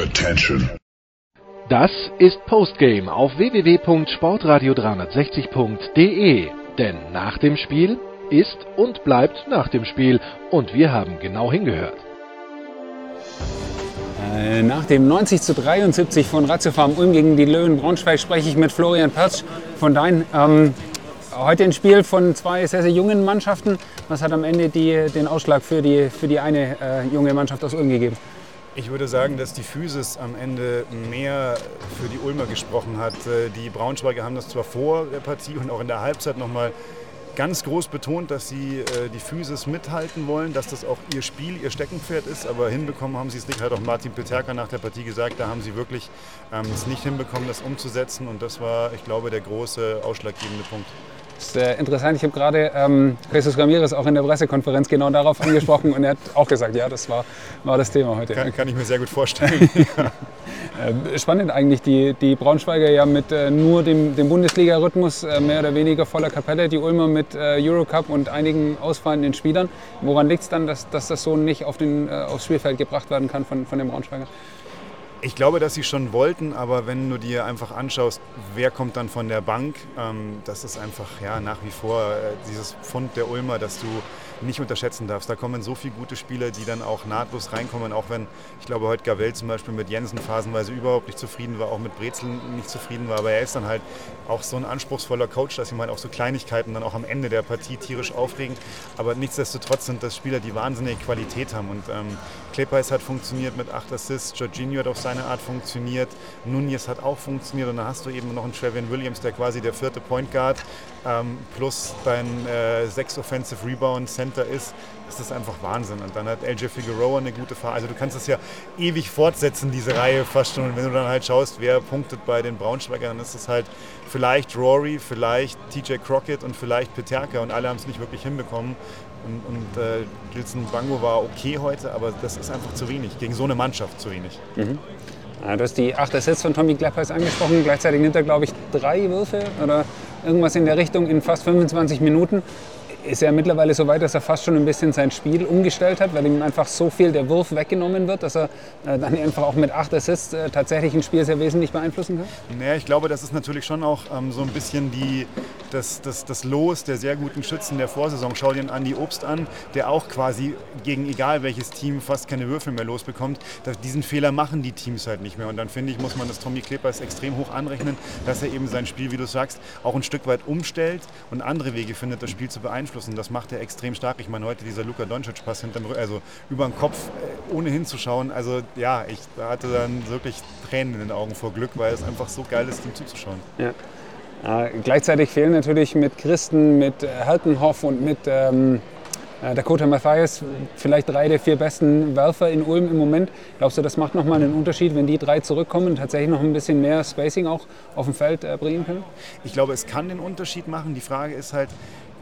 Attention. Das ist Postgame auf www.sportradio360.de. Denn nach dem Spiel ist und bleibt nach dem Spiel. Und wir haben genau hingehört. Äh, Nach dem 90 zu 73 von Ratio Farm Ulm gegen die Löwen Braunschweig spreche ich mit Florian Pertsch von Dein. Ähm, heute ein Spiel von zwei sehr, sehr jungen Mannschaften. Was hat am Ende die, den Ausschlag für die, für die eine äh, junge Mannschaft aus Ulm gegeben? Ich würde sagen, dass die Physis am Ende mehr für die Ulmer gesprochen hat. Die Braunschweiger haben das zwar vor der Partie und auch in der Halbzeit nochmal ganz groß betont, dass sie äh, die Physis mithalten wollen, dass das auch ihr Spiel, ihr Steckenpferd ist, aber hinbekommen haben sie es nicht. Hat auch Martin Peterka nach der Partie gesagt, da haben sie wirklich ähm, es nicht hinbekommen, das umzusetzen und das war, ich glaube, der große ausschlaggebende Punkt. Das ist äh, interessant. Ich habe gerade ähm, Jesus Ramirez auch in der Pressekonferenz genau darauf angesprochen und er hat auch gesagt, ja, das war, war das Thema heute. Kann, kann ich mir sehr gut vorstellen. Äh, Spannend eigentlich, die, die Braunschweiger ja mit äh, nur dem, dem Bundesliga-Rhythmus äh, mehr oder weniger voller Kapelle, die Ulmer mit äh, Eurocup und einigen ausfallenden Spielern. Woran liegt es dann, dass, dass das so nicht auf den, aufs Spielfeld gebracht werden kann von, von den Braunschweigern? Ich glaube, dass sie schon wollten, aber wenn du dir einfach anschaust, wer kommt dann von der Bank, ähm, das ist einfach ja, nach wie vor äh, dieses Pfund der Ulmer, dass du nicht unterschätzen darfst. Da kommen so viele gute Spieler, die dann auch nahtlos reinkommen, auch wenn, ich glaube, heute Gavel zum Beispiel mit Jensen phasenweise überhaupt nicht zufrieden war, auch mit Brezel nicht zufrieden war, aber er ist dann halt auch so ein anspruchsvoller Coach, dass ihm halt auch so Kleinigkeiten dann auch am Ende der Partie tierisch aufregen. Aber nichtsdestotrotz sind das Spieler, die wahnsinnige Qualität haben und ähm, Klepeis hat funktioniert mit 8 Assists, Jorginho hat auf seine Art funktioniert, Nunez hat auch funktioniert und dann hast du eben noch einen Trevian Williams, der quasi der vierte Point Guard ähm, plus dein äh, sechs Offensive Rebound Center ist. Das ist einfach Wahnsinn. Und dann hat LJ Figueroa eine gute Phase. Also du kannst das ja ewig fortsetzen, diese Reihe fast schon. Und wenn du dann halt schaust, wer punktet bei den Braunschweigern, dann ist es halt vielleicht Rory, vielleicht TJ Crockett und vielleicht Peterka. Und alle haben es nicht wirklich hinbekommen. Und, und äh, Gilson Bango war okay heute, aber das ist einfach zu wenig. Gegen so eine Mannschaft zu wenig. Ja, du hast die 8 Assists von Tommy Gleppeis angesprochen. Gleichzeitig nimmt er, glaube ich, drei Würfe oder irgendwas in der Richtung in fast 25 Minuten. Ist er mittlerweile so weit, dass er fast schon ein bisschen sein Spiel umgestellt hat, weil ihm einfach so viel der Wurf weggenommen wird, dass er äh, dann einfach auch mit 8 Assists äh, tatsächlich ein Spiel sehr wesentlich beeinflussen kann? Naja, ich glaube, das ist natürlich schon auch ähm, so ein bisschen die, das, das, das Los der sehr guten Schützen der Vorsaison. Schau dir Andi Obst an, der auch quasi gegen egal welches Team fast keine Würfel mehr losbekommt. Da, diesen Fehler machen die Teams halt nicht mehr. Und dann finde ich, muss man das Tommy Klepers extrem hoch anrechnen, dass er eben sein Spiel, wie du sagst, auch ein Stück weit umstellt und andere Wege findet, das Spiel zu beeinflussen. Das macht er extrem stark. Ich meine, heute dieser Luka Doncic-Pass also über den Kopf, äh, ohne hinzuschauen. Also ja, ich hatte dann wirklich Tränen in den Augen vor Glück, weil es einfach so geil ist, ihm zuzuschauen. Ja. Äh, gleichzeitig fehlen natürlich mit Christen, mit äh, Haltenhoff und mit ähm, äh, Dakota Mathias vielleicht drei der vier besten Werfer in Ulm im Moment. Glaubst du, das macht nochmal einen Unterschied, wenn die drei zurückkommen und tatsächlich noch ein bisschen mehr Spacing auch auf dem Feld äh, bringen können? Ich glaube, es kann den Unterschied machen. Die Frage ist halt,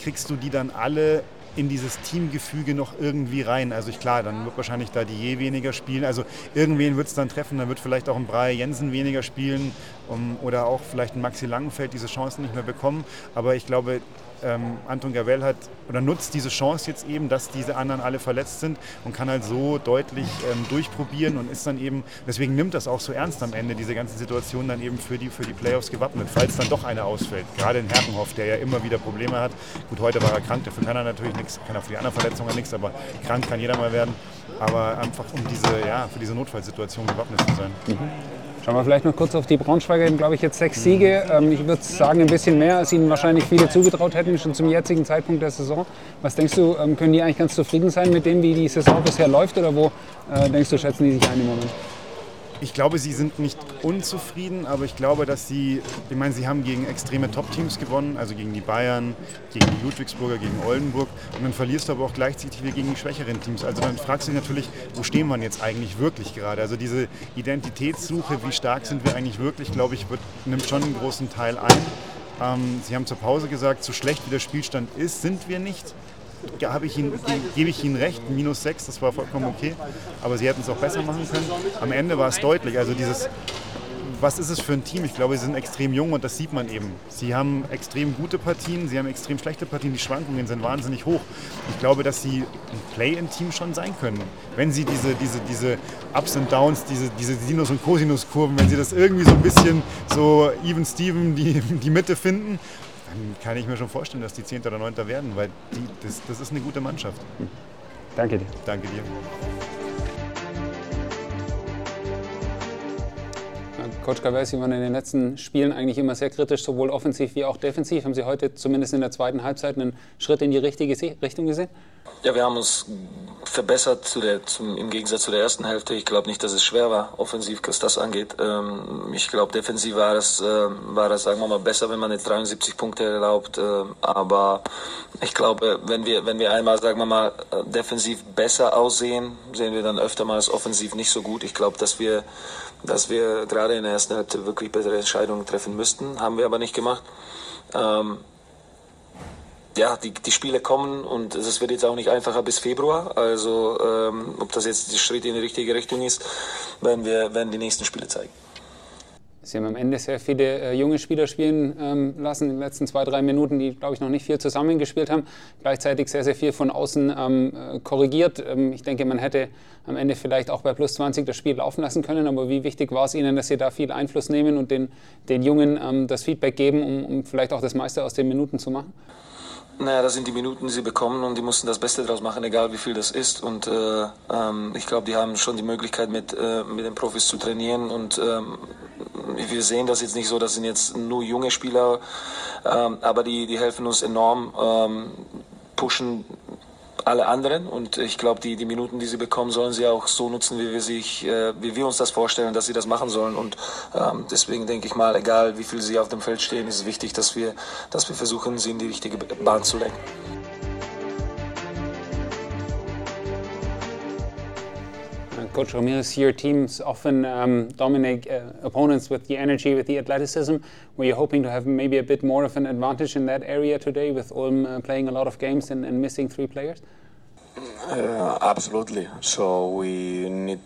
kriegst du die dann alle in dieses Teamgefüge noch irgendwie rein? Also ich, klar, dann wird wahrscheinlich da die je weniger spielen. Also irgendwen wird es dann treffen, dann wird vielleicht auch ein Breyer Jensen weniger spielen um, oder auch vielleicht ein Maxi Langenfeld diese Chancen nicht mehr bekommen. Aber ich glaube, ähm, Anton Gavel hat oder nutzt diese Chance jetzt eben, dass diese anderen alle verletzt sind und kann halt so deutlich ähm, durchprobieren und ist dann eben, deswegen nimmt das auch so ernst am Ende, diese ganze Situation dann eben für die, für die Playoffs gewappnet, falls dann doch einer ausfällt. Gerade in Herkenhoff, der ja immer wieder Probleme hat. Gut, heute war er krank, dafür kann er natürlich nichts, kann er für die anderen Verletzungen nichts, aber krank kann jeder mal werden. Aber einfach um diese, ja, für diese Notfallsituation gewappnet zu sein. Schauen wir vielleicht noch kurz auf die Braunschweiger, glaube ich, jetzt sechs Siege. Ähm, ich würde sagen, ein bisschen mehr, als ihnen wahrscheinlich viele zugetraut hätten, schon zum jetzigen Zeitpunkt der Saison. Was denkst du, ähm, können die eigentlich ganz zufrieden sein mit dem, wie die Saison bisher läuft? Oder wo äh, denkst du, schätzen die sich ein im Moment? Ich glaube, sie sind nicht unzufrieden, aber ich glaube, dass sie, ich meine, sie haben gegen extreme Top-Teams gewonnen, also gegen die Bayern, gegen die Ludwigsburger, gegen Oldenburg. Und dann verlierst du aber auch gleichzeitig wieder gegen die schwächeren Teams. Also dann fragst du dich natürlich, wo stehen wir jetzt eigentlich wirklich gerade? Also diese Identitätssuche, wie stark sind wir eigentlich wirklich, glaube ich, wird, nimmt schon einen großen Teil ein. Ähm, sie haben zur Pause gesagt, so schlecht wie der Spielstand ist, sind wir nicht. Ich Ihnen, gebe ich Ihnen recht, minus 6, das war vollkommen okay. Aber Sie hätten es auch besser machen können. Am Ende war es deutlich. Also dieses, was ist es für ein Team? Ich glaube, sie sind extrem jung und das sieht man eben. Sie haben extrem gute Partien, sie haben extrem schlechte Partien, die Schwankungen sind wahnsinnig hoch. Ich glaube, dass sie ein Play-in-Team schon sein können. Wenn sie diese, diese, diese Ups und Downs, diese, diese Sinus- und Cosinus-Kurven, wenn sie das irgendwie so ein bisschen so even Steven die, die Mitte finden, dann kann ich mir schon vorstellen, dass die 10. oder 9. werden, weil die, das, das ist eine gute Mannschaft. Danke dir. Danke dir. Coach Gavell, Sie waren in den letzten Spielen eigentlich immer sehr kritisch, sowohl offensiv wie auch defensiv. Haben Sie heute zumindest in der zweiten Halbzeit einen Schritt in die richtige Richtung gesehen? Ja, wir haben uns verbessert zu der, zum, im Gegensatz zu der ersten Hälfte. Ich glaube nicht, dass es schwer war, offensiv, was das angeht. Ähm, ich glaube, defensiv war das, äh, war das, sagen wir mal, besser, wenn man jetzt 73 Punkte erlaubt. Äh, aber ich glaube, wenn wir, wenn wir einmal, sagen wir mal, defensiv besser aussehen, sehen wir dann öfter mal offensiv nicht so gut. Ich glaube, dass wir, dass wir gerade in der ersten Hälfte wirklich bessere Entscheidungen treffen müssten. Haben wir aber nicht gemacht. Ähm, ja, die, die Spiele kommen und es wird jetzt auch nicht einfacher bis Februar. Also ähm, ob das jetzt der Schritt in die richtige Richtung ist, werden wir werden die nächsten Spiele zeigen. Sie haben am Ende sehr viele äh, junge Spieler spielen ähm, lassen in den letzten zwei, drei Minuten, die, glaube ich, noch nicht viel zusammengespielt haben. Gleichzeitig sehr, sehr viel von außen ähm, äh, korrigiert. Ähm, ich denke, man hätte am Ende vielleicht auch bei plus 20 das Spiel laufen lassen können. Aber wie wichtig war es Ihnen, dass Sie da viel Einfluss nehmen und den, den Jungen ähm, das Feedback geben, um, um vielleicht auch das meiste aus den Minuten zu machen? Naja, das sind die Minuten, die sie bekommen und die mussten das Beste daraus machen, egal wie viel das ist. Und äh, ähm, ich glaube, die haben schon die Möglichkeit, mit, äh, mit den Profis zu trainieren. Und ähm, wir sehen das jetzt nicht so, das sind jetzt nur junge Spieler, ähm, aber die, die helfen uns enorm, ähm, pushen alle anderen. Und ich glaube, die, die Minuten, die sie bekommen, sollen sie auch so nutzen, wie wir, sich, äh, wie wir uns das vorstellen, dass sie das machen sollen. Und ähm, deswegen denke ich mal, egal wie viel sie auf dem Feld stehen, ist es wichtig, dass wir, dass wir versuchen, sie in die richtige Bahn zu lenken. Coach Ramirez, your teams often um, dominate uh, opponents with the energy, with the athleticism. Were you hoping to have maybe a bit more of an advantage in that area today with Ulm uh, playing a lot of games and, and missing three players? Uh, absolutely. So we need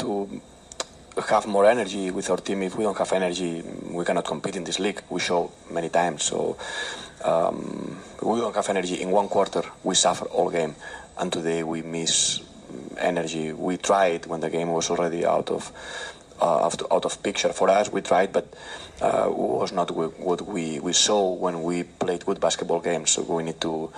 to have more energy with our team. If we don't have energy, we cannot compete in this league. We show many times. So um, we don't have energy in one quarter. We suffer all game, and today we miss energy. We tried when the game was already out of uh, out of picture for us. We tried, but uh, was not what we, we saw when we played good basketball games. So we need to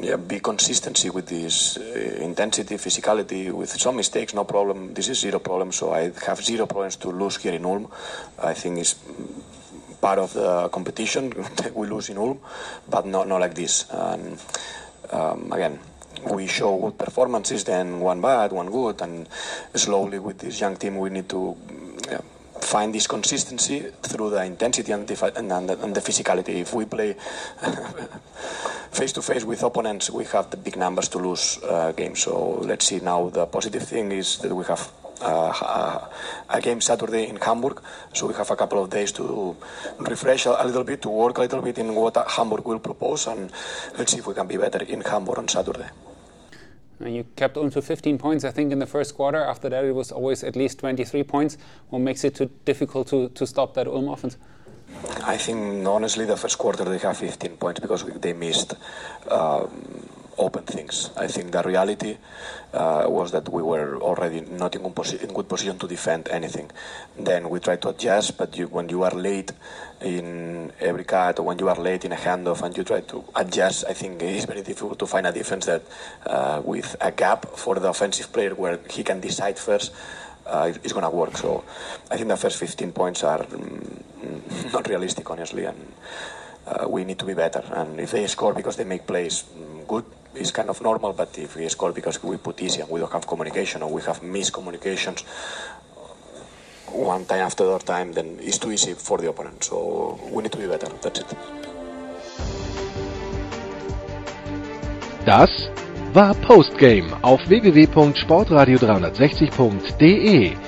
yeah, be consistency with this uh, intensity, physicality, with some mistakes, no problem. This is zero problem. So I have zero problems to lose here in Ulm. I think it's part of the competition. That we lose in Ulm, but not not like this. And um, again we show good performances, then one bad, one good, and slowly with this young team we need to yeah, find this consistency through the intensity and the, and, the, and the physicality. If we play face to face with opponents, we have the big numbers to lose uh, games. So let's see now. The positive thing is that we have uh, a game Saturday in Hamburg, so we have a couple of days to refresh a, little bit, to work a little bit in what Hamburg will propose, and let's see if we can be better in Hamburg on Saturday. And you kept on to 15 points, I think, in the first quarter. After that, it was always at least 23 points. What makes it too difficult to, to stop that Ulm offense? I think, honestly, the first quarter they have 15 points because they missed um, open things. I think the reality uh, was that we were already not in, in, good position to defend anything. Then we tried to adjust, but you, when you are late in every cut or when you are late in a handoff and you try to adjust, I think it is very difficult to find a defense that uh, with a gap for the offensive player where he can decide first. Uh, it's going to work. So I think the first 15 points are mm, not realistic, honestly, and uh, we need to be better. And if they score because they make plays, mm, good is kind of normal, but if we score because we put easy and we don't have communication or we have miscommunications one time after the other time, then it's too easy for the opponent. So we need to be better. That's it. Das war Postgame auf www.sportradio360.de.